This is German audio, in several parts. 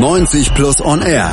90 Plus On Air.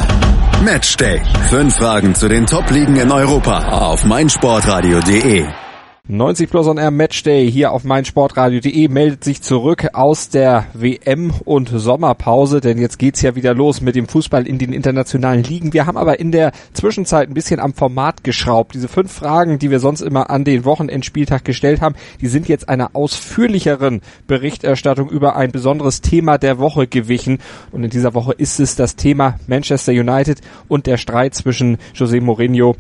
Matchday. Fünf Fragen zu den Top-Ligen in Europa auf meinsportradio.de. 90 Plus on Air Matchday hier auf meinsportradio.de meldet sich zurück aus der WM und Sommerpause, denn jetzt geht's ja wieder los mit dem Fußball in den internationalen Ligen. Wir haben aber in der Zwischenzeit ein bisschen am Format geschraubt. Diese fünf Fragen, die wir sonst immer an den Wochenendspieltag gestellt haben, die sind jetzt einer ausführlicheren Berichterstattung über ein besonderes Thema der Woche gewichen. Und in dieser Woche ist es das Thema Manchester United und der Streit zwischen José Mourinho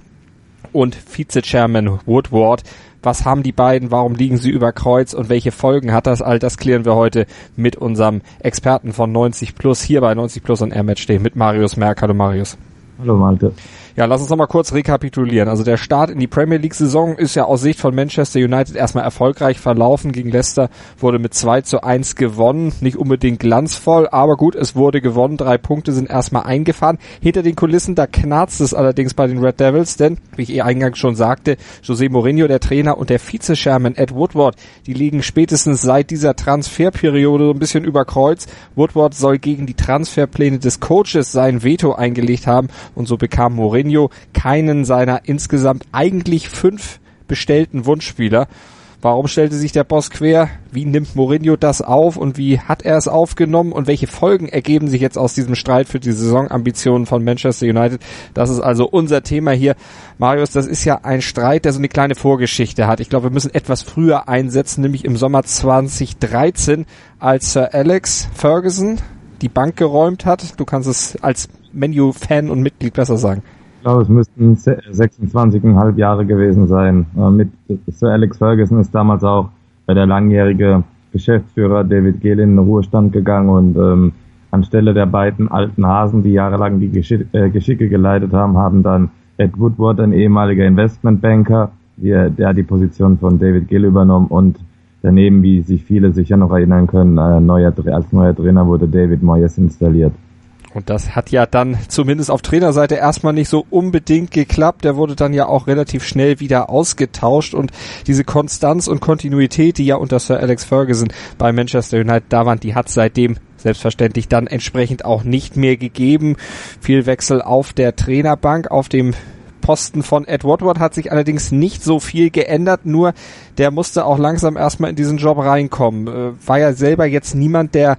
und Vize-Chairman Woodward. Was haben die beiden? Warum liegen sie über Kreuz? Und welche Folgen hat das? All das klären wir heute mit unserem Experten von 90 Plus hier bei 90 Plus und Air Match mit Marius Merck. Hallo Marius. Hallo Malte. Ja, lass uns noch mal kurz rekapitulieren. Also der Start in die Premier League Saison ist ja aus Sicht von Manchester United erstmal erfolgreich verlaufen. Gegen Leicester wurde mit 2 zu 1 gewonnen. Nicht unbedingt glanzvoll, aber gut, es wurde gewonnen. Drei Punkte sind erstmal eingefahren. Hinter den Kulissen, da knarzt es allerdings bei den Red Devils, denn, wie ich eh eingangs schon sagte, José Mourinho, der Trainer und der Vize-Chairman Ed Woodward, die liegen spätestens seit dieser Transferperiode so ein bisschen über Kreuz. Woodward soll gegen die Transferpläne des Coaches sein Veto eingelegt haben und so bekam Mourinho Mourinho keinen seiner insgesamt eigentlich fünf bestellten Wunschspieler. Warum stellte sich der Boss quer? Wie nimmt Mourinho das auf und wie hat er es aufgenommen und welche Folgen ergeben sich jetzt aus diesem Streit für die Saisonambitionen von Manchester United? Das ist also unser Thema hier. Marius, das ist ja ein Streit, der so eine kleine Vorgeschichte hat. Ich glaube, wir müssen etwas früher einsetzen, nämlich im Sommer 2013, als Sir Alex Ferguson die Bank geräumt hat. Du kannst es als Menu-Fan und Mitglied besser sagen. Ich glaube, es müssten 26,5 Jahre gewesen sein. Äh, mit Sir Alex Ferguson ist damals auch der langjährige Geschäftsführer David Gale in den Ruhestand gegangen und ähm, anstelle der beiden alten Hasen, die jahrelang die Geschick, äh, Geschicke geleitet haben, haben dann Ed Woodward, ein ehemaliger Investmentbanker, der, der die Position von David Gill übernommen und daneben, wie sich viele sicher noch erinnern können, äh, neuer, als neuer Trainer wurde David Moyes installiert. Und das hat ja dann zumindest auf Trainerseite erstmal nicht so unbedingt geklappt. Der wurde dann ja auch relativ schnell wieder ausgetauscht und diese Konstanz und Kontinuität, die ja unter Sir Alex Ferguson bei Manchester United da waren, die hat seitdem selbstverständlich dann entsprechend auch nicht mehr gegeben. Viel Wechsel auf der Trainerbank, auf dem Posten von Ed Woodward hat sich allerdings nicht so viel geändert, nur der musste auch langsam erstmal in diesen Job reinkommen. Äh, war ja selber jetzt niemand, der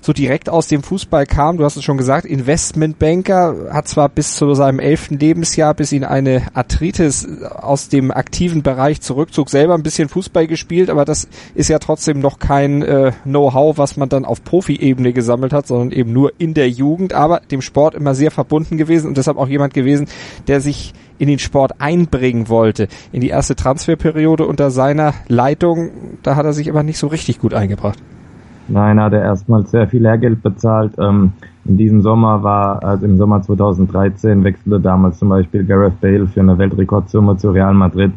so direkt aus dem Fußball kam. Du hast es schon gesagt, Investmentbanker, hat zwar bis zu seinem elften Lebensjahr, bis ihn eine Arthritis aus dem aktiven Bereich zurückzog, selber ein bisschen Fußball gespielt, aber das ist ja trotzdem noch kein äh, Know-how, was man dann auf Profi-Ebene gesammelt hat, sondern eben nur in der Jugend, aber dem Sport immer sehr verbunden gewesen und deshalb auch jemand gewesen, der sich in den Sport einbringen wollte. In die erste Transferperiode unter seiner Leitung, da hat er sich aber nicht so richtig gut eingebracht. Nein, hat er erstmal sehr viel Lehrgeld bezahlt. Ähm, in diesem Sommer war, also im Sommer 2013 wechselte damals zum Beispiel Gareth Bale für eine Weltrekordsumme zu Real Madrid.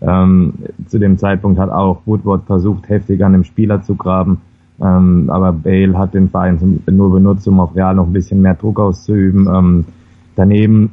Ähm, zu dem Zeitpunkt hat auch Woodward versucht, heftig an dem Spieler zu graben. Ähm, aber Bale hat den Verein nur benutzt, um auf Real noch ein bisschen mehr Druck auszuüben. Ähm, daneben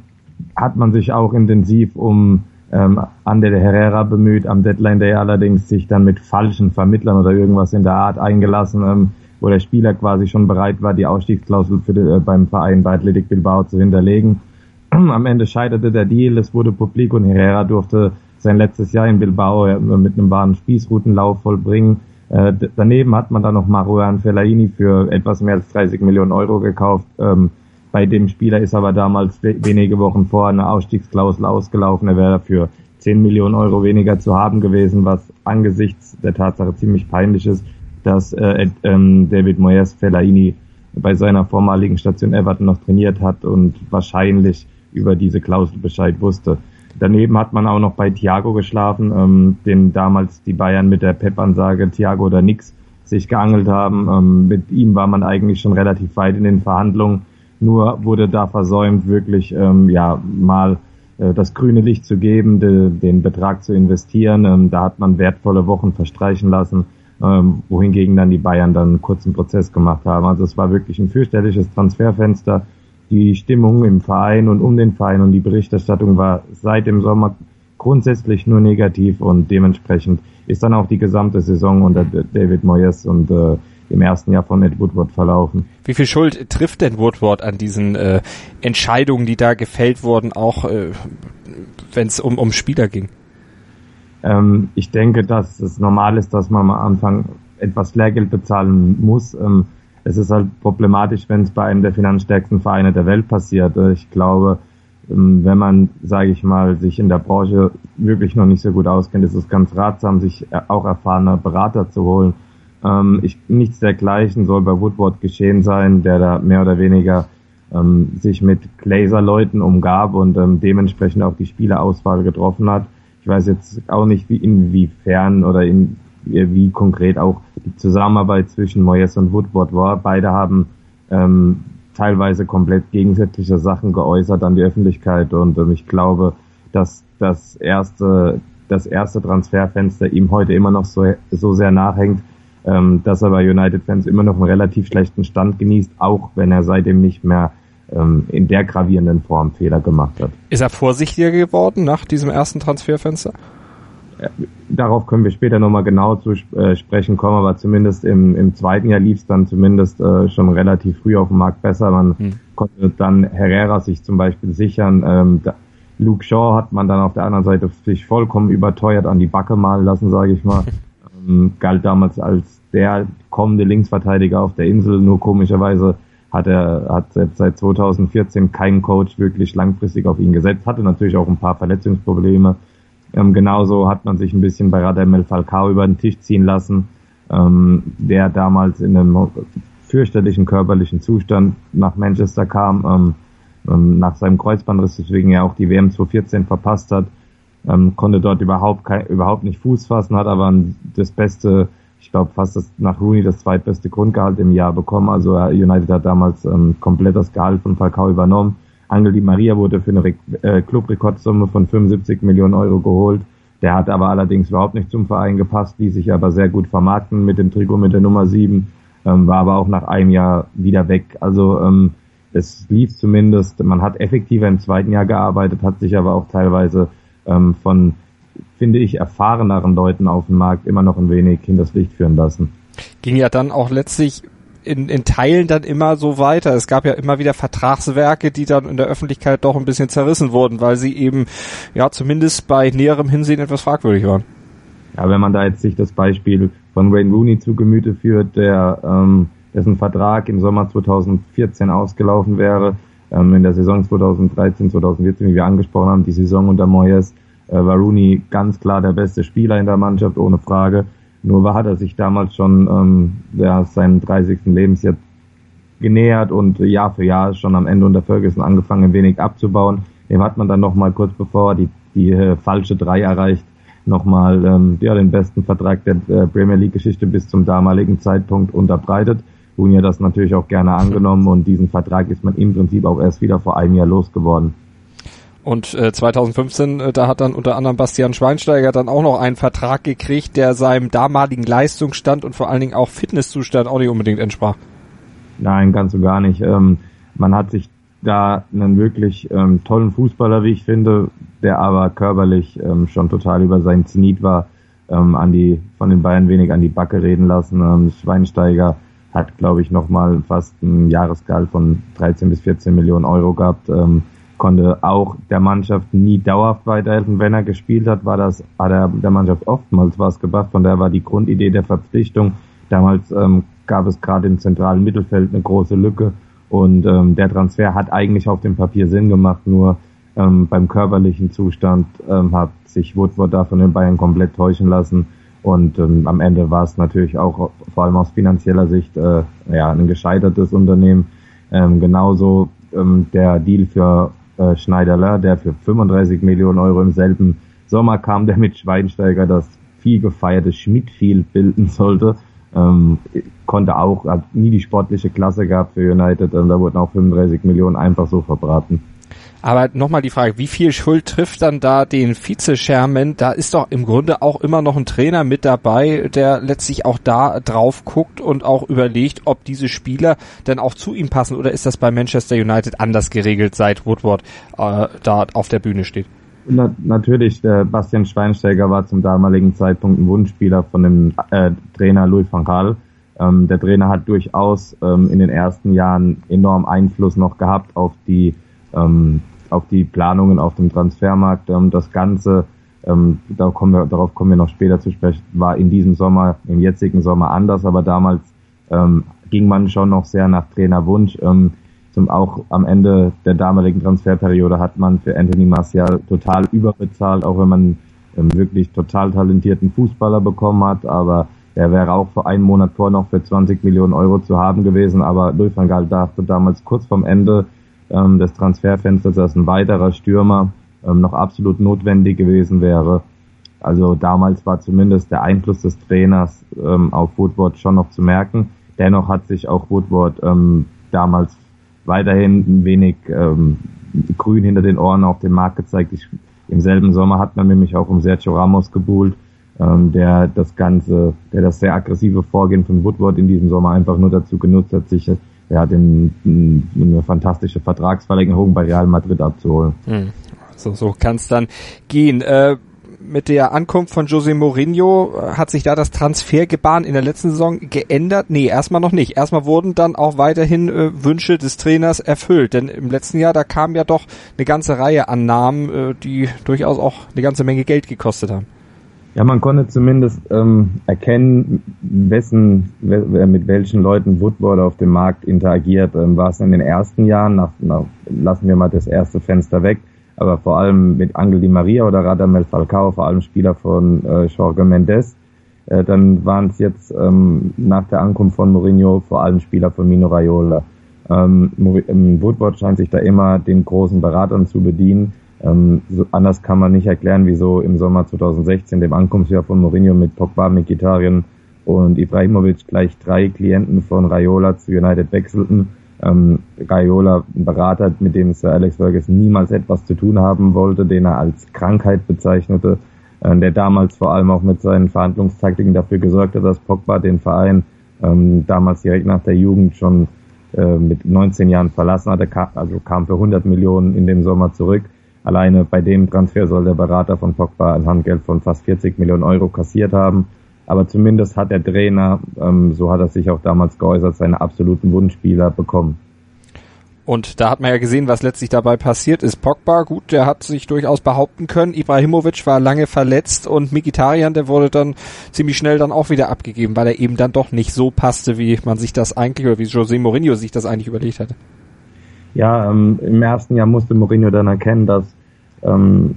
hat man sich auch intensiv um ähm, Ander Herrera bemüht, am Deadline Day allerdings sich dann mit falschen Vermittlern oder irgendwas in der Art eingelassen, ähm, wo der Spieler quasi schon bereit war, die Ausstiegsklausel für die, äh, beim Verein bei Athletic Bilbao zu hinterlegen. Am Ende scheiterte der Deal, es wurde publik und Herrera durfte sein letztes Jahr in Bilbao äh, mit einem wahren Spießrutenlauf vollbringen. Äh, daneben hat man dann noch Maruan Fellaini für etwas mehr als 30 Millionen Euro gekauft. Ähm, bei dem Spieler ist aber damals wenige Wochen vor eine Ausstiegsklausel ausgelaufen. Er wäre für 10 Millionen Euro weniger zu haben gewesen, was angesichts der Tatsache ziemlich peinlich ist, dass äh, ähm, David Moyes Fellaini bei seiner vormaligen Station Everton noch trainiert hat und wahrscheinlich über diese Klausel Bescheid wusste. Daneben hat man auch noch bei Thiago geschlafen, ähm, den damals die Bayern mit der Pep-Ansage Thiago oder nix sich geangelt haben. Ähm, mit ihm war man eigentlich schon relativ weit in den Verhandlungen nur wurde da versäumt, wirklich ähm, ja mal äh, das grüne Licht zu geben, de, den Betrag zu investieren. Ähm, da hat man wertvolle Wochen verstreichen lassen, ähm, wohingegen dann die Bayern dann einen kurzen Prozess gemacht haben. Also es war wirklich ein fürchterliches Transferfenster. Die Stimmung im Verein und um den Verein und die Berichterstattung war seit dem Sommer grundsätzlich nur negativ und dementsprechend ist dann auch die gesamte Saison unter David Moyes und äh, im ersten Jahr von Ed Woodward verlaufen. Wie viel Schuld trifft denn Woodward an diesen äh, Entscheidungen, die da gefällt wurden, auch äh, wenn es um, um Spieler ging? Ähm, ich denke, dass es normal ist, dass man am Anfang etwas Lehrgeld bezahlen muss. Ähm, es ist halt problematisch, wenn es bei einem der finanzstärksten Vereine der Welt passiert. Äh, ich glaube, ähm, wenn man, sage ich mal, sich in der Branche wirklich noch nicht so gut auskennt, ist es ganz ratsam, sich äh, auch erfahrene Berater zu holen. Ähm, ich, nichts dergleichen soll bei Woodward geschehen sein, der da mehr oder weniger ähm, sich mit Glazer-Leuten umgab und ähm, dementsprechend auch die Spielerauswahl getroffen hat. Ich weiß jetzt auch nicht, wie inwiefern oder in, wie konkret auch die Zusammenarbeit zwischen Moyes und Woodward war. Beide haben ähm, teilweise komplett gegensätzliche Sachen geäußert an die Öffentlichkeit und ähm, ich glaube, dass das erste, das erste Transferfenster ihm heute immer noch so, so sehr nachhängt, ähm, dass er bei United-Fans immer noch einen relativ schlechten Stand genießt, auch wenn er seitdem nicht mehr ähm, in der gravierenden Form Fehler gemacht hat. Ist er vorsichtiger geworden nach diesem ersten Transferfenster? darauf können wir später nochmal genau zu äh, sprechen kommen, aber zumindest im, im zweiten Jahr lief es dann zumindest äh, schon relativ früh auf dem Markt besser. Man hm. konnte dann Herrera sich zum Beispiel sichern. Ähm, da, Luke Shaw hat man dann auf der anderen Seite sich vollkommen überteuert an die Backe malen lassen, sage ich mal. ähm, galt damals als der kommende Linksverteidiger auf der Insel, nur komischerweise hat er hat seit 2014 keinen Coach wirklich langfristig auf ihn gesetzt, hatte natürlich auch ein paar Verletzungsprobleme. Ähm, genauso hat man sich ein bisschen bei Radamel Falcao über den Tisch ziehen lassen, ähm, der damals in einem fürchterlichen körperlichen Zustand nach Manchester kam, ähm, ähm nach seinem Kreuzbandriss, deswegen ja auch die WM 2014 verpasst hat, ähm, konnte dort überhaupt kein, überhaupt nicht Fuß fassen, hat aber das beste, ich glaube fast das, nach Rooney das zweitbeste Grundgehalt im Jahr bekommen. Also äh, United hat damals ähm, komplett das Gehalt von Falcao übernommen Angel Di Maria wurde für eine äh, Clubrekordsumme von 75 Millionen Euro geholt. Der hat aber allerdings überhaupt nicht zum Verein gepasst, ließ sich aber sehr gut vermarkten mit dem Trikot mit der Nummer 7, ähm, war aber auch nach einem Jahr wieder weg. Also ähm, es lief zumindest, man hat effektiver im zweiten Jahr gearbeitet, hat sich aber auch teilweise ähm, von, finde ich, erfahreneren Leuten auf dem Markt immer noch ein wenig hinters Licht führen lassen. Ging ja dann auch letztlich in, in Teilen dann immer so weiter. Es gab ja immer wieder Vertragswerke, die dann in der Öffentlichkeit doch ein bisschen zerrissen wurden, weil sie eben ja zumindest bei näherem Hinsehen etwas fragwürdig waren. Ja, wenn man da jetzt sich das Beispiel von Wayne Rooney zu Gemüte führt, der ähm, dessen Vertrag im Sommer 2014 ausgelaufen wäre, ähm, in der Saison 2013, 2014, wie wir angesprochen haben, die Saison unter Moyes, war Rooney ganz klar der beste Spieler in der Mannschaft, ohne Frage. Nur war, hat er sich damals schon ähm, ja, seinem 30. Lebensjahr genähert und Jahr für Jahr schon am Ende unter Ferguson angefangen, ein wenig abzubauen. Dem hat man dann nochmal kurz bevor die, die äh, falsche drei erreicht, nochmal ähm, ja, den besten Vertrag der äh, Premier League-Geschichte bis zum damaligen Zeitpunkt unterbreitet. Junior das natürlich auch gerne angenommen und diesen Vertrag ist man im Prinzip auch erst wieder vor einem Jahr losgeworden. Und äh, 2015, äh, da hat dann unter anderem Bastian Schweinsteiger dann auch noch einen Vertrag gekriegt, der seinem damaligen Leistungsstand und vor allen Dingen auch Fitnesszustand auch nicht unbedingt entsprach. Nein, ganz und gar nicht. Ähm, man hat sich da einen wirklich ähm, tollen Fußballer, wie ich finde, der aber körperlich ähm, schon total über seinen Zenit war, ähm, an die von den Bayern wenig an die Backe reden lassen. Ähm, Schweinsteiger hat, glaube ich, nochmal fast ein Jahresgehalt von 13 bis 14 Millionen Euro gehabt. Konnte auch der Mannschaft nie dauerhaft weiterhelfen. Wenn er gespielt hat, war das, hat er der Mannschaft oftmals was gebracht. Von daher war die Grundidee der Verpflichtung. Damals ähm, gab es gerade im zentralen Mittelfeld eine große Lücke und ähm, der Transfer hat eigentlich auf dem Papier Sinn gemacht, nur ähm, beim körperlichen Zustand ähm, hat sich Woodward da von den Bayern komplett täuschen lassen und ähm, am Ende war es natürlich auch vor allem aus finanzieller Sicht äh, ja, ein gescheitertes Unternehmen. Ähm, genauso ähm, der Deal für äh, Schneiderler, der für 35 Millionen Euro im selben Sommer kam, der mit Schweinsteiger das viel gefeierte Schmidtfield bilden sollte. Ähm, konnte auch, hat nie die sportliche Klasse gehabt für United, und da wurden auch 35 Millionen einfach so verbraten. Aber nochmal die Frage, wie viel Schuld trifft dann da den Vize-Sherman? Da ist doch im Grunde auch immer noch ein Trainer mit dabei, der letztlich auch da drauf guckt und auch überlegt, ob diese Spieler dann auch zu ihm passen oder ist das bei Manchester United anders geregelt, seit Woodward äh, da auf der Bühne steht? Na, natürlich, der Bastian Schweinsteiger war zum damaligen Zeitpunkt ein Wunschspieler von dem äh, Trainer Louis van Gaal. Ähm, der Trainer hat durchaus ähm, in den ersten Jahren enorm Einfluss noch gehabt auf die ähm, auf die Planungen auf dem Transfermarkt. Ähm, das Ganze, ähm, da kommen wir, darauf kommen wir noch später zu sprechen, war in diesem Sommer, im jetzigen Sommer anders, aber damals ähm, ging man schon noch sehr nach Trainerwunsch. Ähm, zum auch am Ende der damaligen Transferperiode hat man für Anthony Martial total überbezahlt, auch wenn man ähm, wirklich total talentierten Fußballer bekommen hat, aber der wäre auch vor einem Monat vor noch für 20 Millionen Euro zu haben gewesen, aber Louis van Gaal dachte damals kurz vorm Ende ähm, des Transferfensters, dass ein weiterer Stürmer ähm, noch absolut notwendig gewesen wäre. Also damals war zumindest der Einfluss des Trainers ähm, auf Woodward schon noch zu merken. Dennoch hat sich auch Woodward ähm, damals weiterhin ein wenig ähm, grün hinter den Ohren auf dem Markt gezeigt. Ich, Im selben Sommer hat man nämlich auch um Sergio Ramos gebuhlt, ähm, der das ganze, der das sehr aggressive Vorgehen von Woodward in diesem Sommer einfach nur dazu genutzt hat, sich ja, den, eine fantastische Vertragsverlängerung bei Real Madrid abzuholen. Hm. So, so kann es dann gehen. Äh, mit der Ankunft von Jose Mourinho äh, hat sich da das Transfergebaren in der letzten Saison geändert? Nee, erstmal noch nicht. Erstmal wurden dann auch weiterhin äh, Wünsche des Trainers erfüllt. Denn im letzten Jahr, da kam ja doch eine ganze Reihe an Namen, äh, die durchaus auch eine ganze Menge Geld gekostet haben. Ja, man konnte zumindest ähm, erkennen, wessen, mit welchen Leuten Woodward auf dem Markt interagiert. Ähm, war es in den ersten Jahren, nach, nach, lassen wir mal das erste Fenster weg, aber vor allem mit Angel Di Maria oder Radamel Falcao, vor allem Spieler von äh, Jorge Mendes. Äh, dann waren es jetzt ähm, nach der Ankunft von Mourinho vor allem Spieler von Mino Raiola. Ähm, ähm, Woodward scheint sich da immer den großen Beratern zu bedienen. Ähm, so anders kann man nicht erklären, wieso im Sommer 2016, dem Ankunftsjahr von Mourinho mit Pogba, Mkhitaryan und Ibrahimovic gleich drei Klienten von Raiola zu United wechselten ähm, Raiola, ein Berater, mit dem Sir Alex Ferguson niemals etwas zu tun haben wollte, den er als Krankheit bezeichnete, äh, der damals vor allem auch mit seinen Verhandlungstaktiken dafür gesorgt hat, dass Pogba den Verein ähm, damals direkt nach der Jugend schon äh, mit 19 Jahren verlassen hatte, also kam für 100 Millionen in dem Sommer zurück. Alleine bei dem Transfer soll der Berater von Pogba ein Handgeld von fast 40 Millionen Euro kassiert haben. Aber zumindest hat der Trainer, ähm, so hat er sich auch damals geäußert, seine absoluten Wunschspieler bekommen. Und da hat man ja gesehen, was letztlich dabei passiert ist. Pogba, gut, der hat sich durchaus behaupten können. Ibrahimovic war lange verletzt und Mikitarian, der wurde dann ziemlich schnell dann auch wieder abgegeben, weil er eben dann doch nicht so passte, wie man sich das eigentlich oder wie José Mourinho sich das eigentlich überlegt hatte. Ja, ähm, im ersten Jahr musste Mourinho dann erkennen, dass ähm,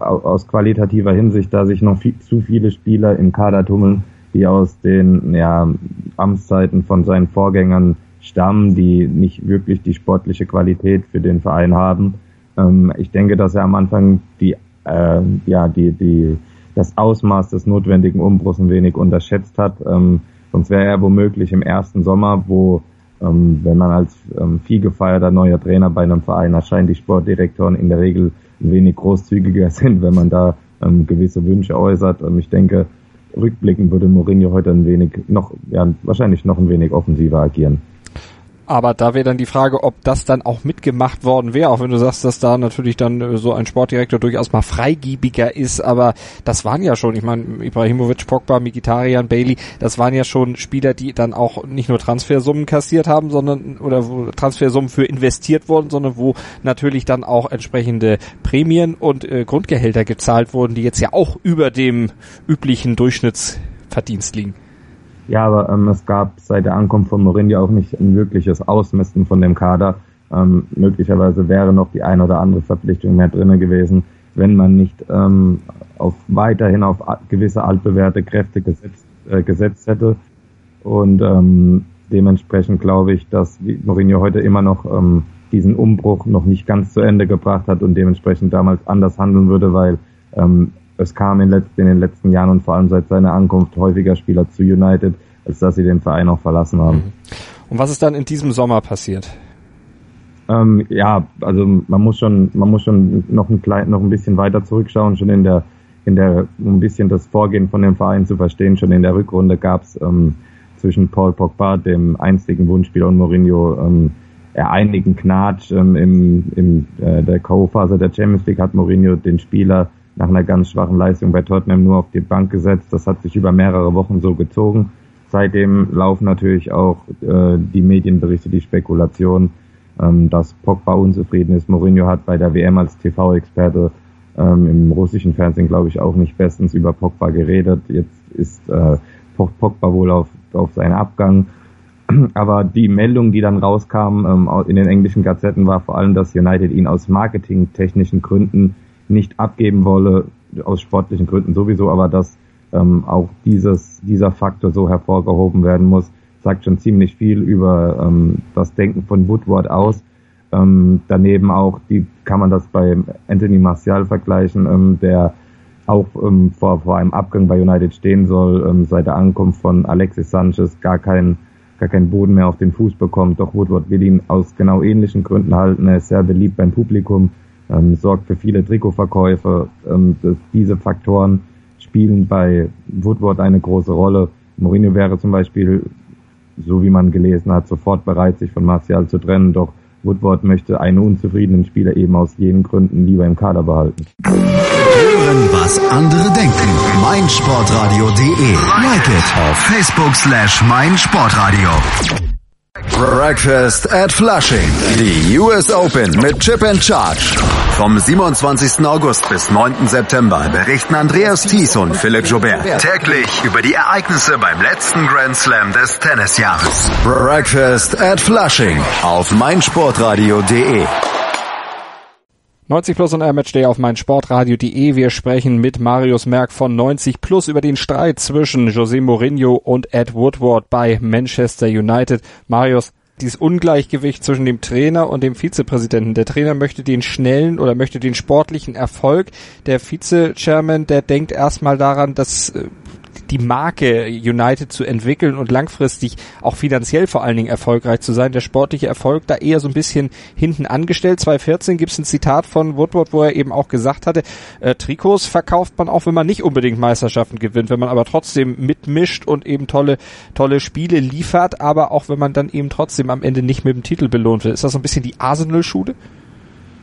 aus qualitativer Hinsicht, da sich noch viel, zu viele Spieler im Kader tummeln, die aus den ja, Amtszeiten von seinen Vorgängern stammen, die nicht wirklich die sportliche Qualität für den Verein haben. Ähm, ich denke, dass er am Anfang die, äh, ja, die, die, das Ausmaß des notwendigen Umbruchs ein wenig unterschätzt hat. Ähm, sonst wäre er womöglich im ersten Sommer, wo ähm, wenn man als ähm, viel gefeierter neuer Trainer bei einem Verein erscheint, die Sportdirektoren in der Regel ein wenig großzügiger sind, wenn man da ähm, gewisse Wünsche äußert. Ähm, ich denke, rückblickend würde Mourinho heute ein wenig noch, ja, wahrscheinlich noch ein wenig offensiver agieren. Aber da wäre dann die Frage, ob das dann auch mitgemacht worden wäre, auch wenn du sagst, dass da natürlich dann äh, so ein Sportdirektor durchaus mal freigiebiger ist, aber das waren ja schon, ich meine, Ibrahimovic, Pogba, Mikitarian, Bailey, das waren ja schon Spieler, die dann auch nicht nur Transfersummen kassiert haben, sondern oder wo Transfersummen für investiert wurden, sondern wo natürlich dann auch entsprechende Prämien und äh, Grundgehälter gezahlt wurden, die jetzt ja auch über dem üblichen Durchschnittsverdienst liegen. Ja, aber ähm, es gab seit der Ankunft von Mourinho auch nicht ein wirkliches Ausmisten von dem Kader. Ähm, möglicherweise wäre noch die eine oder andere Verpflichtung mehr drinne gewesen, wenn man nicht ähm, auf weiterhin auf gewisse altbewährte Kräfte gesetzt, äh, gesetzt hätte. Und ähm, dementsprechend glaube ich, dass Mourinho heute immer noch ähm, diesen Umbruch noch nicht ganz zu Ende gebracht hat und dementsprechend damals anders handeln würde, weil ähm, es kam in, in, den letzten Jahren und vor allem seit seiner Ankunft häufiger Spieler zu United, als dass sie den Verein auch verlassen haben. Mhm. Und was ist dann in diesem Sommer passiert? Ähm, ja, also man muss schon, man muss schon noch ein klein, noch ein bisschen weiter zurückschauen, schon in der, in der, um ein bisschen das Vorgehen von dem Verein zu verstehen. Schon in der Rückrunde gab es ähm, zwischen Paul Pogba, dem einzigen Wunschspieler, und Mourinho ähm, einigen Knatsch. Ähm, Im im äh, der Co-Phase der Champions League hat Mourinho den Spieler nach einer ganz schwachen Leistung bei Tottenham nur auf die Bank gesetzt. Das hat sich über mehrere Wochen so gezogen. seitdem laufen natürlich auch äh, die Medienberichte, die Spekulationen, ähm, dass Pogba unzufrieden ist. Mourinho hat bei der WM als TV-Experte ähm, im russischen Fernsehen, glaube ich, auch nicht bestens über Pogba geredet. Jetzt ist äh, Pogba wohl auf, auf seinen Abgang. Aber die Meldung, die dann rauskam ähm, in den englischen Gazetten, war vor allem, dass United ihn aus marketingtechnischen Gründen nicht abgeben wolle, aus sportlichen Gründen sowieso, aber dass ähm, auch dieses, dieser Faktor so hervorgehoben werden muss, sagt schon ziemlich viel über ähm, das Denken von Woodward aus. Ähm, daneben auch, die kann man das bei Anthony Martial vergleichen, ähm, der auch ähm, vor, vor einem Abgang bei United stehen soll, ähm, seit der Ankunft von Alexis Sanchez gar keinen gar keinen Boden mehr auf den Fuß bekommt. Doch Woodward will ihn aus genau ähnlichen Gründen halten. Er ist sehr beliebt beim Publikum, ähm, sorgt für viele Trikotverkäufe. Ähm, das, diese Faktoren spielen bei Woodward eine große Rolle. Mourinho wäre zum Beispiel, so wie man gelesen hat, sofort bereit, sich von Martial zu trennen. Doch Woodward möchte einen unzufriedenen Spieler eben aus jenen Gründen lieber im Kader behalten. Hören, was andere denken. meinsportradio.de. Like it auf Facebook slash meinsportradio. Breakfast at Flushing. Die US Open mit Chip and Charge. Vom 27. August bis 9. September berichten Andreas Thies und Philipp Jobert täglich über die Ereignisse beim letzten Grand Slam des Tennisjahres. Breakfast at Flushing auf meinsportradio.de. 90 Plus und Day auf meinsportradio.de. Wir sprechen mit Marius Merck von 90 Plus über den Streit zwischen José Mourinho und Ed Woodward bei Manchester United. Marius, dieses Ungleichgewicht zwischen dem Trainer und dem Vizepräsidenten. Der Trainer möchte den schnellen oder möchte den sportlichen Erfolg. Der Vize-Chairman, der denkt erstmal daran, dass äh, die Marke United zu entwickeln und langfristig auch finanziell vor allen Dingen erfolgreich zu sein. Der sportliche Erfolg da eher so ein bisschen hinten angestellt. 2014 gibt es ein Zitat von Woodward, wo er eben auch gesagt hatte, äh, Trikots verkauft man auch, wenn man nicht unbedingt Meisterschaften gewinnt, wenn man aber trotzdem mitmischt und eben tolle, tolle Spiele liefert, aber auch wenn man dann eben trotzdem am Ende nicht mit dem Titel belohnt wird. Ist das so ein bisschen die Arsenal-Schule?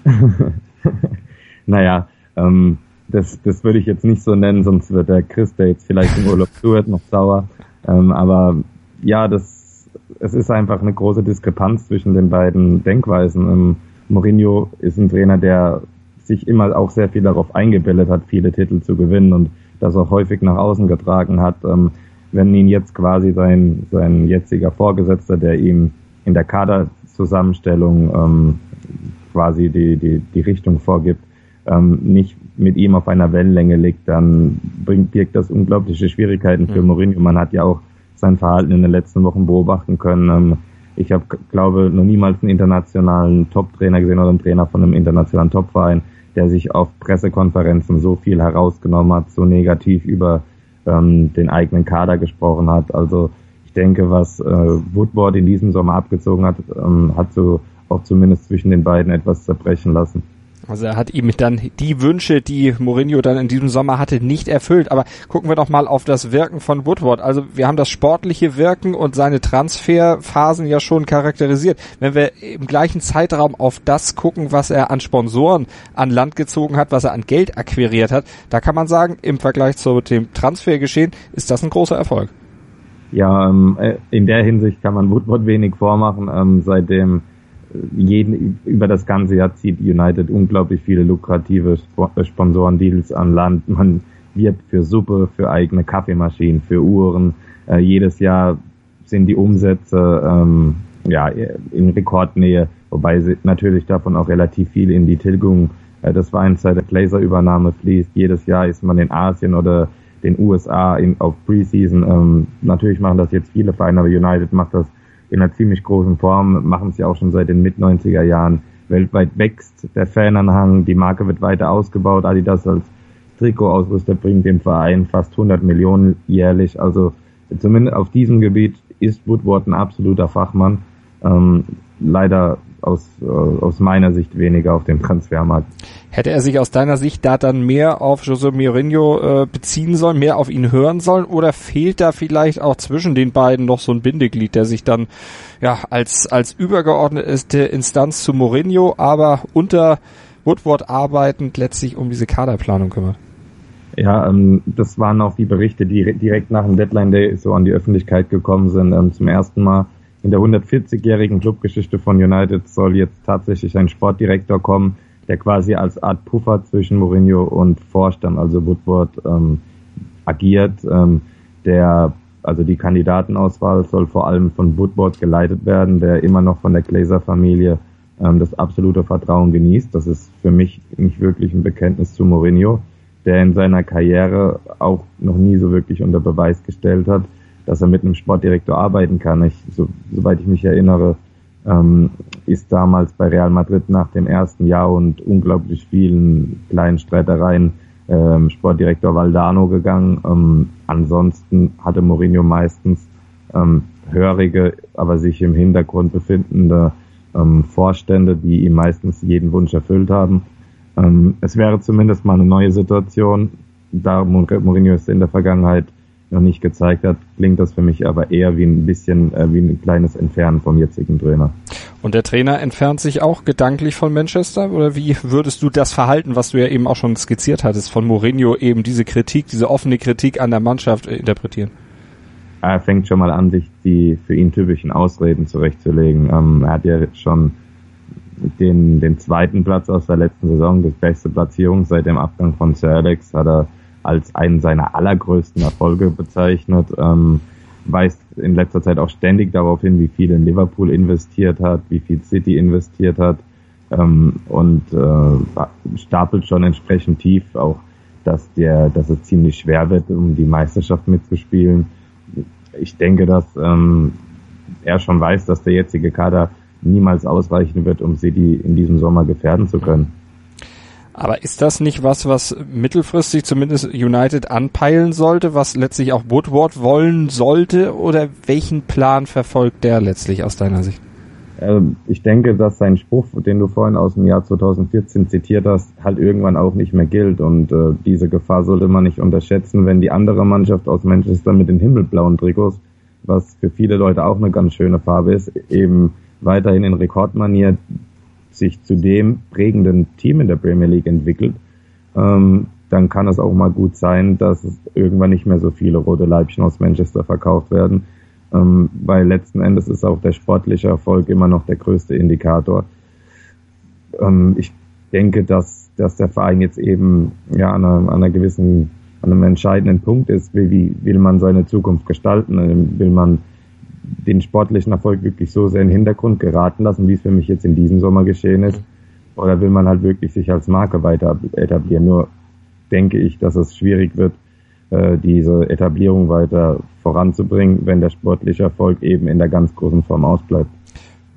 naja, ähm, das, das würde ich jetzt nicht so nennen, sonst wird der Chris, der jetzt vielleicht im Urlaub zuhört, noch sauer. Ähm, aber ja, das, es ist einfach eine große Diskrepanz zwischen den beiden Denkweisen. Ähm, Mourinho ist ein Trainer, der sich immer auch sehr viel darauf eingebildet hat, viele Titel zu gewinnen und das auch häufig nach außen getragen hat. Ähm, wenn ihn jetzt quasi sein, sein jetziger Vorgesetzter, der ihm in der Kaderzusammenstellung ähm, quasi die, die, die Richtung vorgibt, ähm, nicht mit ihm auf einer Wellenlänge liegt, dann bringt, birgt das unglaubliche Schwierigkeiten für mhm. Mourinho. Man hat ja auch sein Verhalten in den letzten Wochen beobachten können. Ähm, ich habe, glaube, noch niemals einen internationalen Top-Trainer gesehen oder einen Trainer von einem internationalen Top-Verein, der sich auf Pressekonferenzen so viel herausgenommen hat, so negativ über ähm, den eigenen Kader gesprochen hat. Also ich denke, was äh, Woodward in diesem Sommer abgezogen hat, ähm, hat so auch zumindest zwischen den beiden etwas zerbrechen lassen. Also er hat ihm dann die Wünsche, die Mourinho dann in diesem Sommer hatte, nicht erfüllt. Aber gucken wir doch mal auf das Wirken von Woodward. Also wir haben das sportliche Wirken und seine Transferphasen ja schon charakterisiert. Wenn wir im gleichen Zeitraum auf das gucken, was er an Sponsoren an Land gezogen hat, was er an Geld akquiriert hat, da kann man sagen, im Vergleich zu dem Transfergeschehen ist das ein großer Erfolg. Ja, ähm, äh, in der Hinsicht kann man Woodward wenig vormachen. Ähm, seitdem jeden, über das ganze Jahr zieht United unglaublich viele lukrative äh, Sponsorendeals an Land. Man wird für Suppe, für eigene Kaffeemaschinen, für Uhren. Äh, jedes Jahr sind die Umsätze ähm, ja, in Rekordnähe, wobei natürlich davon auch relativ viel in die Tilgung äh, des Weins seit der Glazer-Übernahme fließt. Jedes Jahr ist man in Asien oder den USA in, auf Preseason. Ähm, natürlich machen das jetzt viele Vereine, aber United macht das in einer ziemlich großen Form, machen es ja auch schon seit den Mit-90er Jahren. Weltweit wächst der Fananhang, die Marke wird weiter ausgebaut. Adidas als Trikotausrüster bringt dem Verein fast 100 Millionen jährlich. Also zumindest auf diesem Gebiet ist Woodward ein absoluter Fachmann. Ähm, leider aus, äh, aus meiner Sicht weniger auf dem Transfermarkt. Hätte er sich aus deiner Sicht da dann mehr auf José Mourinho äh, beziehen sollen, mehr auf ihn hören sollen oder fehlt da vielleicht auch zwischen den beiden noch so ein Bindeglied, der sich dann ja als als übergeordnete Instanz zu Mourinho, aber unter Woodward arbeitend letztlich um diese Kaderplanung kümmert? Ja, ähm, das waren auch die Berichte, die direkt nach dem Deadline Day so an die Öffentlichkeit gekommen sind. Ähm, zum ersten Mal in der 140-jährigen Clubgeschichte von United soll jetzt tatsächlich ein Sportdirektor kommen, der quasi als Art Puffer zwischen Mourinho und Vorstand, also Woodward, ähm, agiert. Ähm, der, also die Kandidatenauswahl soll vor allem von Woodward geleitet werden, der immer noch von der Glazer-Familie ähm, das absolute Vertrauen genießt. Das ist für mich nicht wirklich ein Bekenntnis zu Mourinho, der in seiner Karriere auch noch nie so wirklich unter Beweis gestellt hat, dass er mit einem Sportdirektor arbeiten kann. Ich, so, soweit ich mich erinnere, ähm, ist damals bei Real Madrid nach dem ersten Jahr und unglaublich vielen kleinen Streitereien ähm, Sportdirektor Valdano gegangen. Ähm, ansonsten hatte Mourinho meistens ähm, hörige, aber sich im Hintergrund befindende ähm, Vorstände, die ihm meistens jeden Wunsch erfüllt haben. Ähm, es wäre zumindest mal eine neue Situation. Da Mourinho es in der Vergangenheit noch nicht gezeigt hat, klingt das für mich aber eher wie ein bisschen äh, wie ein kleines Entfernen vom jetzigen Trainer. Und der Trainer entfernt sich auch gedanklich von Manchester oder wie würdest du das Verhalten, was du ja eben auch schon skizziert hattest, von Mourinho eben diese Kritik, diese offene Kritik an der Mannschaft äh, interpretieren? er fängt schon mal an, sich die für ihn typischen Ausreden zurechtzulegen. Ähm, er hat ja schon den, den zweiten Platz aus der letzten Saison, das beste Platzierung seit dem Abgang von Sir Alex, hat er als einen seiner allergrößten Erfolge bezeichnet. Ähm, weist in letzter Zeit auch ständig darauf hin, wie viel in Liverpool investiert hat, wie viel City investiert hat ähm, und äh, stapelt schon entsprechend tief, auch dass der, dass es ziemlich schwer wird, um die Meisterschaft mitzuspielen ich denke, dass ähm, er schon weiß, dass der jetzige Kader niemals ausreichen wird, um City in diesem Sommer gefährden zu können. Aber ist das nicht was, was mittelfristig zumindest United anpeilen sollte, was letztlich auch Woodward wollen sollte? Oder welchen Plan verfolgt der letztlich aus deiner Sicht? Ähm, ich denke, dass sein Spruch, den du vorhin aus dem Jahr 2014 zitiert hast, halt irgendwann auch nicht mehr gilt. Und äh, diese Gefahr sollte man nicht unterschätzen, wenn die andere Mannschaft aus Manchester mit den himmelblauen Trikots, was für viele Leute auch eine ganz schöne Farbe ist, eben weiterhin in Rekordmanier sich zu dem prägenden Team in der Premier League entwickelt, ähm, dann kann es auch mal gut sein, dass irgendwann nicht mehr so viele rote Leibchen aus Manchester verkauft werden ähm, weil letzten Endes ist auch der sportliche Erfolg immer noch der größte Indikator. Ähm, ich denke, dass, dass der Verein jetzt eben ja an einer, an einer gewissen, an einem entscheidenden Punkt ist, wie, wie will man seine Zukunft gestalten, will man den sportlichen Erfolg wirklich so sehr in den Hintergrund geraten lassen, wie es für mich jetzt in diesem Sommer geschehen ist, oder will man halt wirklich sich als Marke weiter etablieren? Nur denke ich, dass es schwierig wird, äh, diese Etablierung weiter voranzubringen, wenn der sportliche Erfolg eben in der ganz großen Form ausbleibt.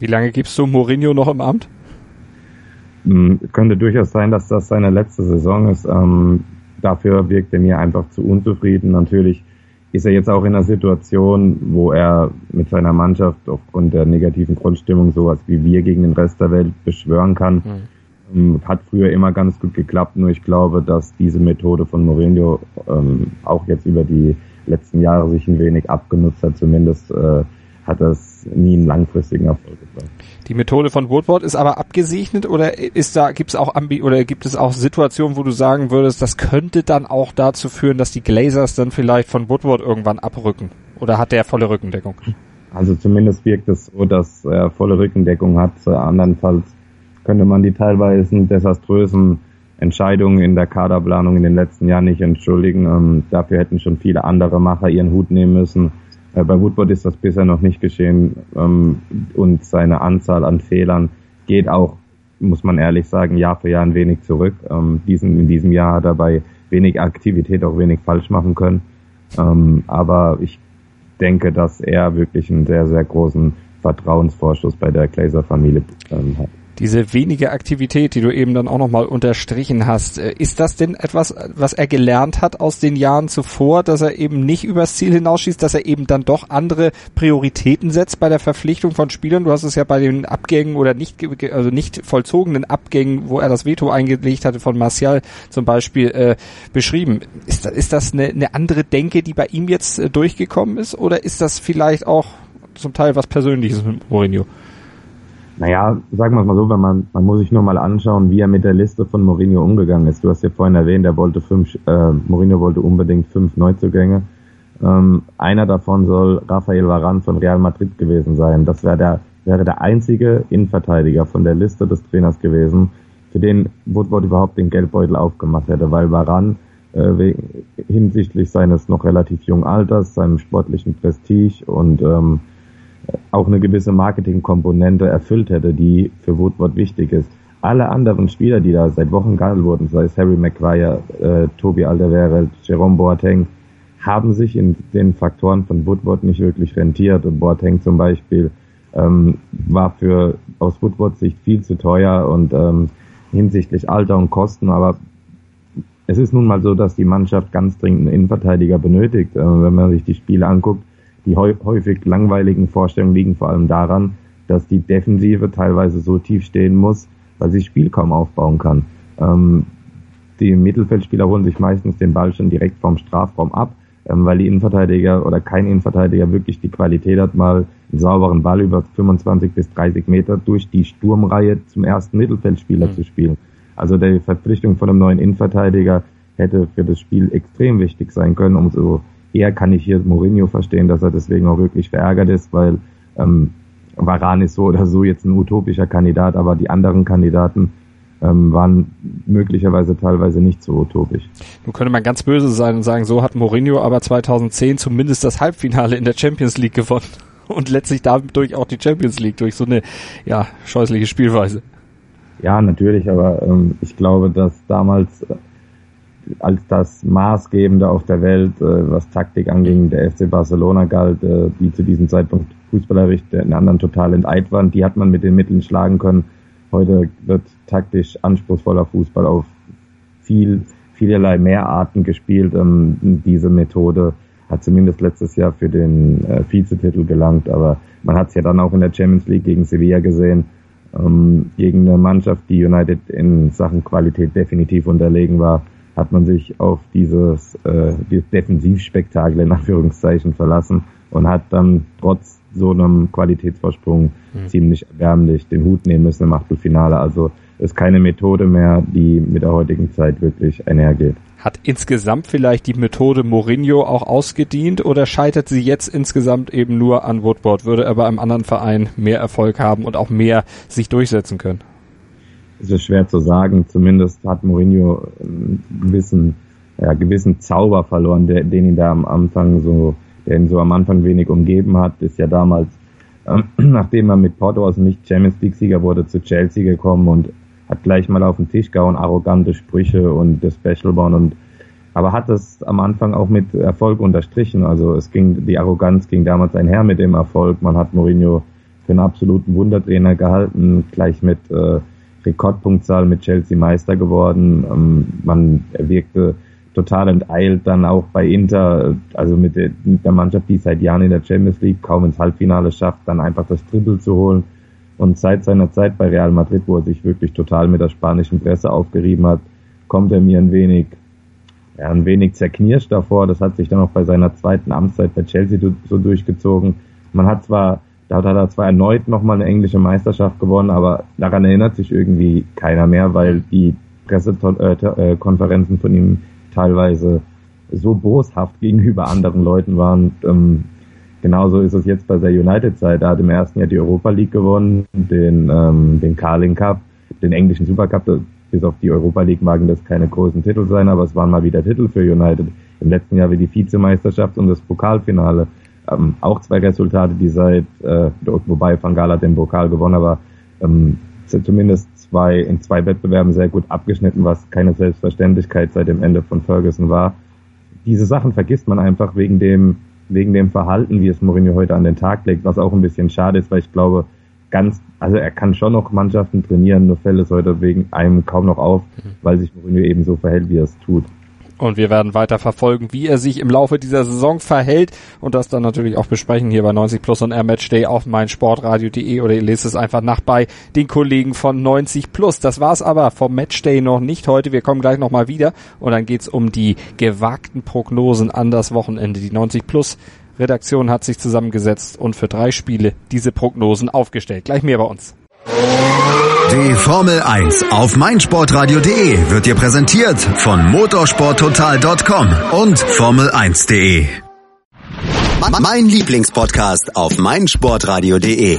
Wie lange gibst du Mourinho noch im Amt? Hm, könnte durchaus sein, dass das seine letzte Saison ist. Ähm, dafür wirkt er mir einfach zu unzufrieden. Natürlich ist er jetzt auch in einer Situation, wo er mit seiner Mannschaft aufgrund der negativen Grundstimmung sowas wie wir gegen den Rest der Welt beschwören kann. Mhm. Ähm, hat früher immer ganz gut geklappt, nur ich glaube, dass diese Methode von Mourinho ähm, auch jetzt über die letzten Jahre sich ein wenig abgenutzt hat. Zumindest äh, hat das nie einen langfristigen Erfolg gebracht. Die Methode von Woodward ist aber abgesegnet oder ist da gibt's auch Ambi oder gibt es auch Situationen, wo du sagen würdest, das könnte dann auch dazu führen, dass die Glazers dann vielleicht von Woodward irgendwann abrücken? Oder hat der volle Rückendeckung? Also zumindest wirkt es so, dass er volle Rückendeckung hat. Andernfalls könnte man die teilweise desaströsen Entscheidungen in der Kaderplanung in den letzten Jahren nicht entschuldigen. Ähm, dafür hätten schon viele andere Macher ihren Hut nehmen müssen. Äh, bei Woodward ist das bisher noch nicht geschehen ähm, und seine Anzahl an Fehlern geht auch, muss man ehrlich sagen, Jahr für Jahr ein wenig zurück. Ähm, diesen, in diesem Jahr hat er bei wenig Aktivität auch wenig falsch machen können. Ähm, aber ich denke, dass er wirklich einen sehr, sehr großen Vertrauensvorschuss bei der Glazer-Familie ähm, hat diese wenige Aktivität, die du eben dann auch nochmal unterstrichen hast, äh, ist das denn etwas, was er gelernt hat aus den Jahren zuvor, dass er eben nicht übers Ziel hinausschießt, dass er eben dann doch andere Prioritäten setzt bei der Verpflichtung von Spielern? Du hast es ja bei den Abgängen oder nicht, also nicht vollzogenen Abgängen, wo er das Veto eingelegt hatte von Martial zum Beispiel, äh, beschrieben. Ist, ist das eine, eine andere Denke, die bei ihm jetzt äh, durchgekommen ist oder ist das vielleicht auch zum Teil was Persönliches mit Mourinho? Naja, sagen wir es mal so, wenn man, man muss sich nur mal anschauen, wie er mit der Liste von Mourinho umgegangen ist. Du hast ja vorhin erwähnt, er wollte fünf, äh, Mourinho wollte unbedingt fünf Neuzugänge. Ähm, einer davon soll Rafael Varane von Real Madrid gewesen sein. Das wäre der, wäre der einzige Innenverteidiger von der Liste des Trainers gewesen, für den Woodward überhaupt den Geldbeutel aufgemacht hätte, weil Varane äh, hinsichtlich seines noch relativ jungen Alters, seinem sportlichen Prestige und ähm, auch eine gewisse Marketingkomponente erfüllt hätte, die für Woodward wichtig ist. Alle anderen Spieler, die da seit Wochen gehandelt wurden, sei es Harry Maguire, äh, Tobi Alderweireld, Jerome Boateng, haben sich in den Faktoren von Woodward nicht wirklich rentiert. Und Boateng zum Beispiel ähm, war für aus Woodwards Sicht viel zu teuer und ähm, hinsichtlich Alter und Kosten, aber es ist nun mal so, dass die Mannschaft ganz dringend einen Innenverteidiger benötigt. Äh, wenn man sich die Spiele anguckt, die häufig langweiligen Vorstellungen liegen vor allem daran, dass die Defensive teilweise so tief stehen muss, weil sie das Spiel kaum aufbauen kann. Ähm, die Mittelfeldspieler holen sich meistens den Ball schon direkt vom Strafraum ab, ähm, weil die Innenverteidiger oder kein Innenverteidiger wirklich die Qualität hat, mal einen sauberen Ball über 25 bis 30 Meter durch die Sturmreihe zum ersten Mittelfeldspieler mhm. zu spielen. Also die Verpflichtung von einem neuen Innenverteidiger hätte für das Spiel extrem wichtig sein können. Umso eher kann ich hier Mourinho verstehen, dass er deswegen auch wirklich verärgert ist, weil ähm, Varan ist so oder so jetzt ein utopischer Kandidat, aber die anderen Kandidaten ähm, waren möglicherweise teilweise nicht so utopisch. Nun könnte man ganz böse sein und sagen, so hat Mourinho aber 2010 zumindest das Halbfinale in der Champions League gewonnen und letztlich dadurch auch die Champions League durch so eine ja scheußliche Spielweise. Ja, natürlich, aber ähm, ich glaube, dass damals äh, als das Maßgebende auf der Welt, äh, was Taktik anging, der FC Barcelona galt, äh, die zu diesem Zeitpunkt fußballerisch den anderen total enteilt waren, die hat man mit den Mitteln schlagen können. Heute wird taktisch anspruchsvoller Fußball auf viel, vielerlei mehr Arten gespielt. Ähm, diese Methode hat zumindest letztes Jahr für den äh, Vizetitel gelangt, aber man hat es ja dann auch in der Champions League gegen Sevilla gesehen, ähm, gegen eine Mannschaft, die United in Sachen Qualität definitiv unterlegen war, hat man sich auf dieses, äh, dieses Defensivspektakel in Anführungszeichen verlassen und hat dann trotz so einem Qualitätsvorsprung mhm. ziemlich erbärmlich den Hut nehmen müssen im Achtelfinale. Also ist keine Methode mehr, die mit der heutigen Zeit wirklich einhergeht. Hat insgesamt vielleicht die Methode Mourinho auch ausgedient oder scheitert sie jetzt insgesamt eben nur an Woodward? Würde er bei einem anderen Verein mehr Erfolg haben und auch mehr sich durchsetzen können? Es ist schwer zu sagen. Zumindest hat Mourinho einen gewissen, ja, gewissen Zauber verloren, der, den ihn da am Anfang so der ihn so am Anfang wenig umgeben hat, ist ja damals, ähm, nachdem er mit Porto aus dem Nicht-Champions League-Sieger wurde, zu Chelsea gekommen und hat gleich mal auf den Tisch gehauen, arrogante Sprüche und das Special Bond und aber hat es am Anfang auch mit Erfolg unterstrichen. Also es ging, die Arroganz ging damals einher mit dem Erfolg. Man hat Mourinho für einen absoluten Wundertrainer gehalten, gleich mit äh, Rekordpunktzahl mit Chelsea Meister geworden. Ähm, man wirkte total enteilt dann auch bei Inter, also mit der, mit der Mannschaft, die seit Jahren in der Champions League kaum ins Halbfinale schafft, dann einfach das Triple zu holen. Und seit seiner Zeit bei Real Madrid, wo er sich wirklich total mit der spanischen Presse aufgerieben hat, kommt er mir ein wenig, ja, ein wenig zerknirscht davor. Das hat sich dann auch bei seiner zweiten Amtszeit bei Chelsea so durchgezogen. Man hat zwar, da hat er zwar erneut nochmal eine englische Meisterschaft gewonnen, aber daran erinnert sich irgendwie keiner mehr, weil die Pressekonferenzen von ihm teilweise so boshaft gegenüber anderen Leuten waren. Ähm, genauso ist es jetzt bei der United-Zeit. Er hat im ersten Jahr die Europa League gewonnen, den, ähm, den Carling Cup, den englischen Supercup. Bis auf die Europa League magen das keine großen Titel sein, aber es waren mal wieder Titel für United. Im letzten Jahr wie die Vizemeisterschaft und das Pokalfinale. Ähm, auch zwei Resultate, die seit, äh, wobei hat den Pokal gewonnen, aber ähm, zumindest zwei, in zwei Wettbewerben sehr gut abgeschnitten, was keine Selbstverständlichkeit seit dem Ende von Ferguson war. Diese Sachen vergisst man einfach wegen dem, wegen dem Verhalten, wie es Mourinho heute an den Tag legt, was auch ein bisschen schade ist, weil ich glaube, ganz, also er kann schon noch Mannschaften trainieren, nur fällt es heute wegen einem kaum noch auf, mhm. weil sich Mourinho eben so verhält, wie er es tut. Und wir werden weiter verfolgen, wie er sich im Laufe dieser Saison verhält und das dann natürlich auch besprechen hier bei 90 Plus und Air Matchday auf meinsportradio.de oder ihr lest es einfach nach bei den Kollegen von 90 Plus. Das war's aber vom Matchday noch nicht heute. Wir kommen gleich nochmal wieder und dann geht's um die gewagten Prognosen an das Wochenende. Die 90 Plus Redaktion hat sich zusammengesetzt und für drei Spiele diese Prognosen aufgestellt. Gleich mehr bei uns. Die Formel 1 auf meinsportradio.de wird dir präsentiert von motorsporttotal.com und Formel1.de. Mein Lieblingspodcast auf meinsportradio.de.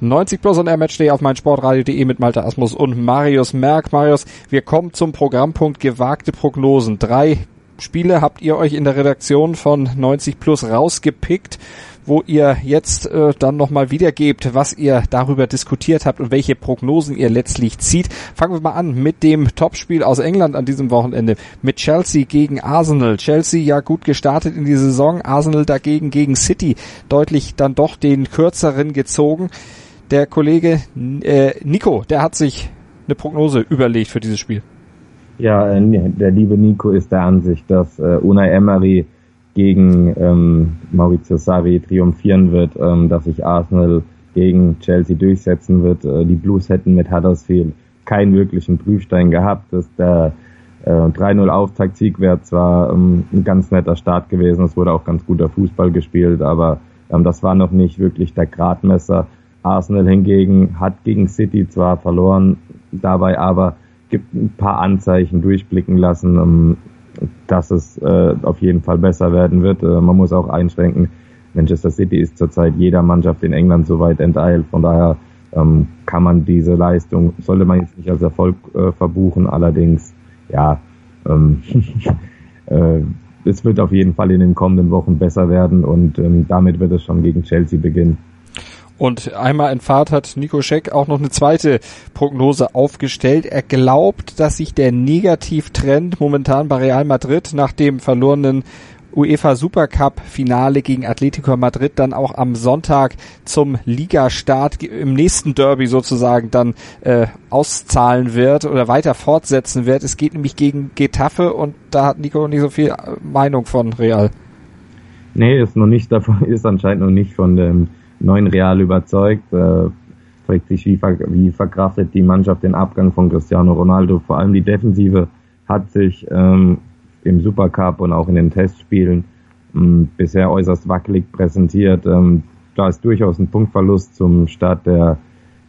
90 plus und Matchday auf meinsportradio.de mit Malte Asmus und Marius Merck. Marius, wir kommen zum Programmpunkt gewagte Prognosen. Drei Spiele habt ihr euch in der Redaktion von 90 plus rausgepickt, wo ihr jetzt äh, dann nochmal wiedergebt, was ihr darüber diskutiert habt und welche Prognosen ihr letztlich zieht. Fangen wir mal an mit dem Topspiel aus England an diesem Wochenende mit Chelsea gegen Arsenal. Chelsea ja gut gestartet in die Saison, Arsenal dagegen gegen City deutlich dann doch den kürzeren gezogen der Kollege äh, Nico, der hat sich eine Prognose überlegt für dieses Spiel. Ja, äh, der liebe Nico ist der Ansicht, dass äh, Unai Emery gegen ähm, Maurizio Sarri triumphieren wird, ähm, dass sich Arsenal gegen Chelsea durchsetzen wird. Äh, die Blues hätten mit Huddersfield keinen wirklichen Prüfstein gehabt. dass der äh, 3-0 Auftaktsieg wäre zwar ähm, ein ganz netter Start gewesen, es wurde auch ganz guter Fußball gespielt, aber ähm, das war noch nicht wirklich der Gradmesser. Arsenal hingegen hat gegen City zwar verloren, dabei aber gibt ein paar Anzeichen durchblicken lassen, ähm, dass es äh, auf jeden Fall besser werden wird. Äh, man muss auch einschränken, Manchester City ist zurzeit jeder Mannschaft in England so weit enteilt. Von daher ähm, kann man diese Leistung, sollte man jetzt nicht als Erfolg äh, verbuchen. Allerdings, ja, ähm, äh, es wird auf jeden Fall in den kommenden Wochen besser werden und damit wird es schon gegen Chelsea beginnen. Und einmal in Fahrt hat Nico Scheck auch noch eine zweite Prognose aufgestellt. Er glaubt, dass sich der Negativtrend momentan bei Real Madrid nach dem verlorenen UEFA Supercup Finale gegen Atletico Madrid dann auch am Sonntag zum Ligastart im nächsten Derby sozusagen dann äh, auszahlen wird oder weiter fortsetzen wird. Es geht nämlich gegen Getafe und da hat Nico nicht so viel Meinung von Real. Nee, ist noch nicht davon, ist anscheinend noch nicht von dem neuen Real überzeugt. Äh, fragt sich, wie, ver wie verkraftet die Mannschaft den Abgang von Cristiano Ronaldo. Vor allem die Defensive hat sich ähm, im Supercup und auch in den Testspielen ähm, bisher äußerst wackelig präsentiert. Ähm, da ist durchaus ein Punktverlust zum Start der,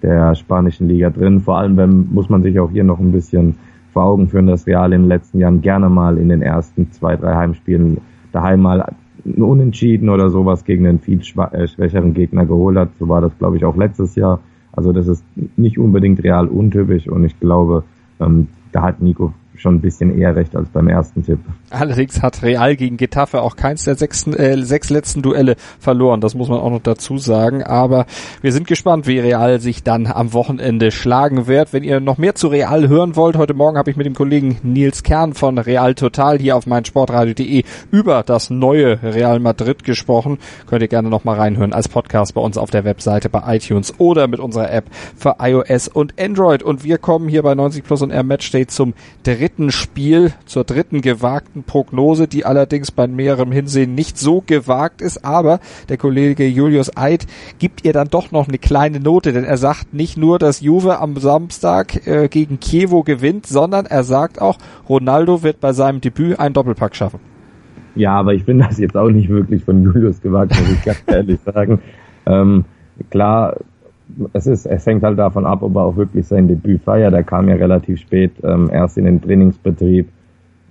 der spanischen Liga drin. Vor allem wenn, muss man sich auch hier noch ein bisschen vor Augen führen, dass Real in den letzten Jahren gerne mal in den ersten zwei, drei Heimspielen daheim mal ein Unentschieden oder sowas gegen einen viel äh, schwächeren Gegner geholt hat. So war das, glaube ich, auch letztes Jahr. Also das ist nicht unbedingt real untypisch und ich glaube, ähm, da hat Nico schon ein bisschen eher recht als beim ersten Tipp. Allerdings hat Real gegen Getafe auch keins der sechsten, äh, sechs letzten Duelle verloren. Das muss man auch noch dazu sagen. Aber wir sind gespannt, wie Real sich dann am Wochenende schlagen wird. Wenn ihr noch mehr zu Real hören wollt, heute Morgen habe ich mit dem Kollegen Nils Kern von Real Total hier auf meinsportradio.de über das neue Real Madrid gesprochen. Könnt ihr gerne noch mal reinhören als Podcast bei uns auf der Webseite bei iTunes oder mit unserer App für iOS und Android. Und wir kommen hier bei 90 Plus und Air Matchday zum dritten dritten Spiel, zur dritten gewagten Prognose, die allerdings bei mehrerem Hinsehen nicht so gewagt ist, aber der Kollege Julius Eid gibt ihr dann doch noch eine kleine Note, denn er sagt nicht nur, dass Juve am Samstag äh, gegen Kiewo gewinnt, sondern er sagt auch, Ronaldo wird bei seinem Debüt einen Doppelpack schaffen. Ja, aber ich finde das jetzt auch nicht wirklich von Julius gewagt, muss ich ganz ehrlich sagen. Ähm, klar, es ist, es hängt halt davon ab, ob er auch wirklich sein Debüt feiert. Er kam ja relativ spät ähm, erst in den Trainingsbetrieb.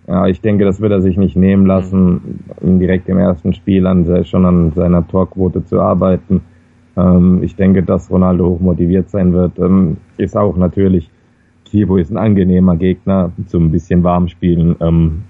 Ja, ich denke, das wird er sich nicht nehmen lassen, mhm. direkt im ersten Spiel an, schon an seiner Torquote zu arbeiten. Ähm, ich denke, dass Ronaldo hoch motiviert sein wird. Ähm, ist auch natürlich, Kibo ist ein angenehmer Gegner zum ein bisschen warm spielen. Ähm,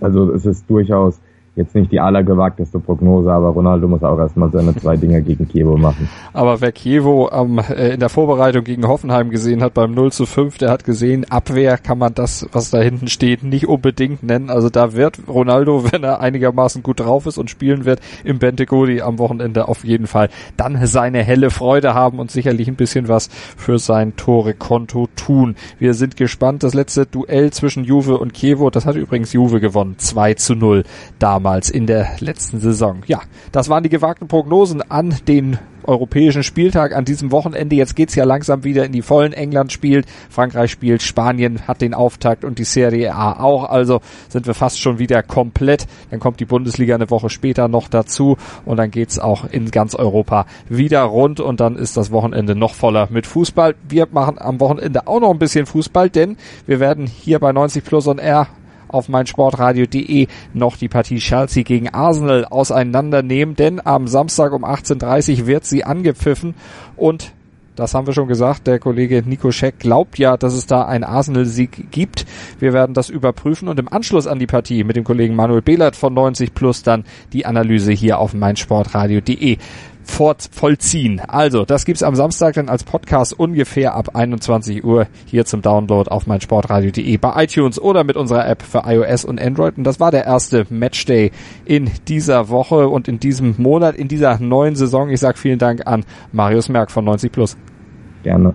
also es ist durchaus jetzt nicht die allergewagteste Prognose, aber Ronaldo muss auch erstmal seine zwei Dinge gegen Kiewo machen. Aber wer Kiewo ähm, in der Vorbereitung gegen Hoffenheim gesehen hat beim 0 zu 5, der hat gesehen, Abwehr kann man das, was da hinten steht, nicht unbedingt nennen. Also da wird Ronaldo, wenn er einigermaßen gut drauf ist und spielen wird, im Bentegodi am Wochenende auf jeden Fall dann seine helle Freude haben und sicherlich ein bisschen was für sein Tore-Konto tun. Wir sind gespannt. Das letzte Duell zwischen Juve und Kiewo, das hat übrigens Juve gewonnen. 2 zu 0 damals in der letzten Saison. Ja, das waren die gewagten Prognosen an den europäischen Spieltag an diesem Wochenende. Jetzt geht's ja langsam wieder in die vollen. England spielt, Frankreich spielt, Spanien hat den Auftakt und die Serie A auch. Also sind wir fast schon wieder komplett. Dann kommt die Bundesliga eine Woche später noch dazu und dann geht's auch in ganz Europa wieder rund und dann ist das Wochenende noch voller mit Fußball. Wir machen am Wochenende auch noch ein bisschen Fußball, denn wir werden hier bei 90 Plus und R auf meinsportradio.de noch die Partie Chelsea gegen Arsenal auseinandernehmen, denn am Samstag um 18.30 Uhr wird sie angepfiffen und das haben wir schon gesagt. Der Kollege Nico Scheck glaubt ja, dass es da einen Arsenal-Sieg gibt. Wir werden das überprüfen und im Anschluss an die Partie mit dem Kollegen Manuel Behlert von 90 Plus dann die Analyse hier auf meinsportradio.de fort vollziehen. Also, das gibt's am Samstag dann als Podcast ungefähr ab 21 Uhr hier zum Download auf meinsportradio.de bei iTunes oder mit unserer App für iOS und Android. Und das war der erste Matchday in dieser Woche und in diesem Monat, in dieser neuen Saison. Ich sag vielen Dank an Marius Merck von 90 Plus. Gerne.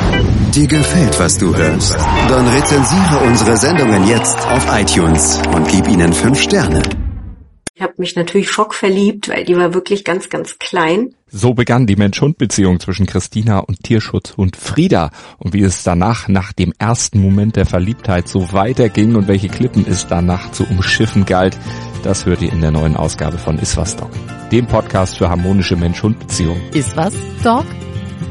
Dir gefällt, was du hörst? Dann rezensiere unsere Sendungen jetzt auf iTunes und gib ihnen fünf Sterne. Ich habe mich natürlich schockverliebt, weil die war wirklich ganz, ganz klein. So begann die Mensch-Hund-Beziehung zwischen Christina und Tierschutzhund Frieda. Und wie es danach, nach dem ersten Moment der Verliebtheit, so weiterging und welche Klippen es danach zu umschiffen galt, das hört ihr in der neuen Ausgabe von Iswas Dog, dem Podcast für harmonische Mensch-Hund-Beziehungen. Iswas Dog?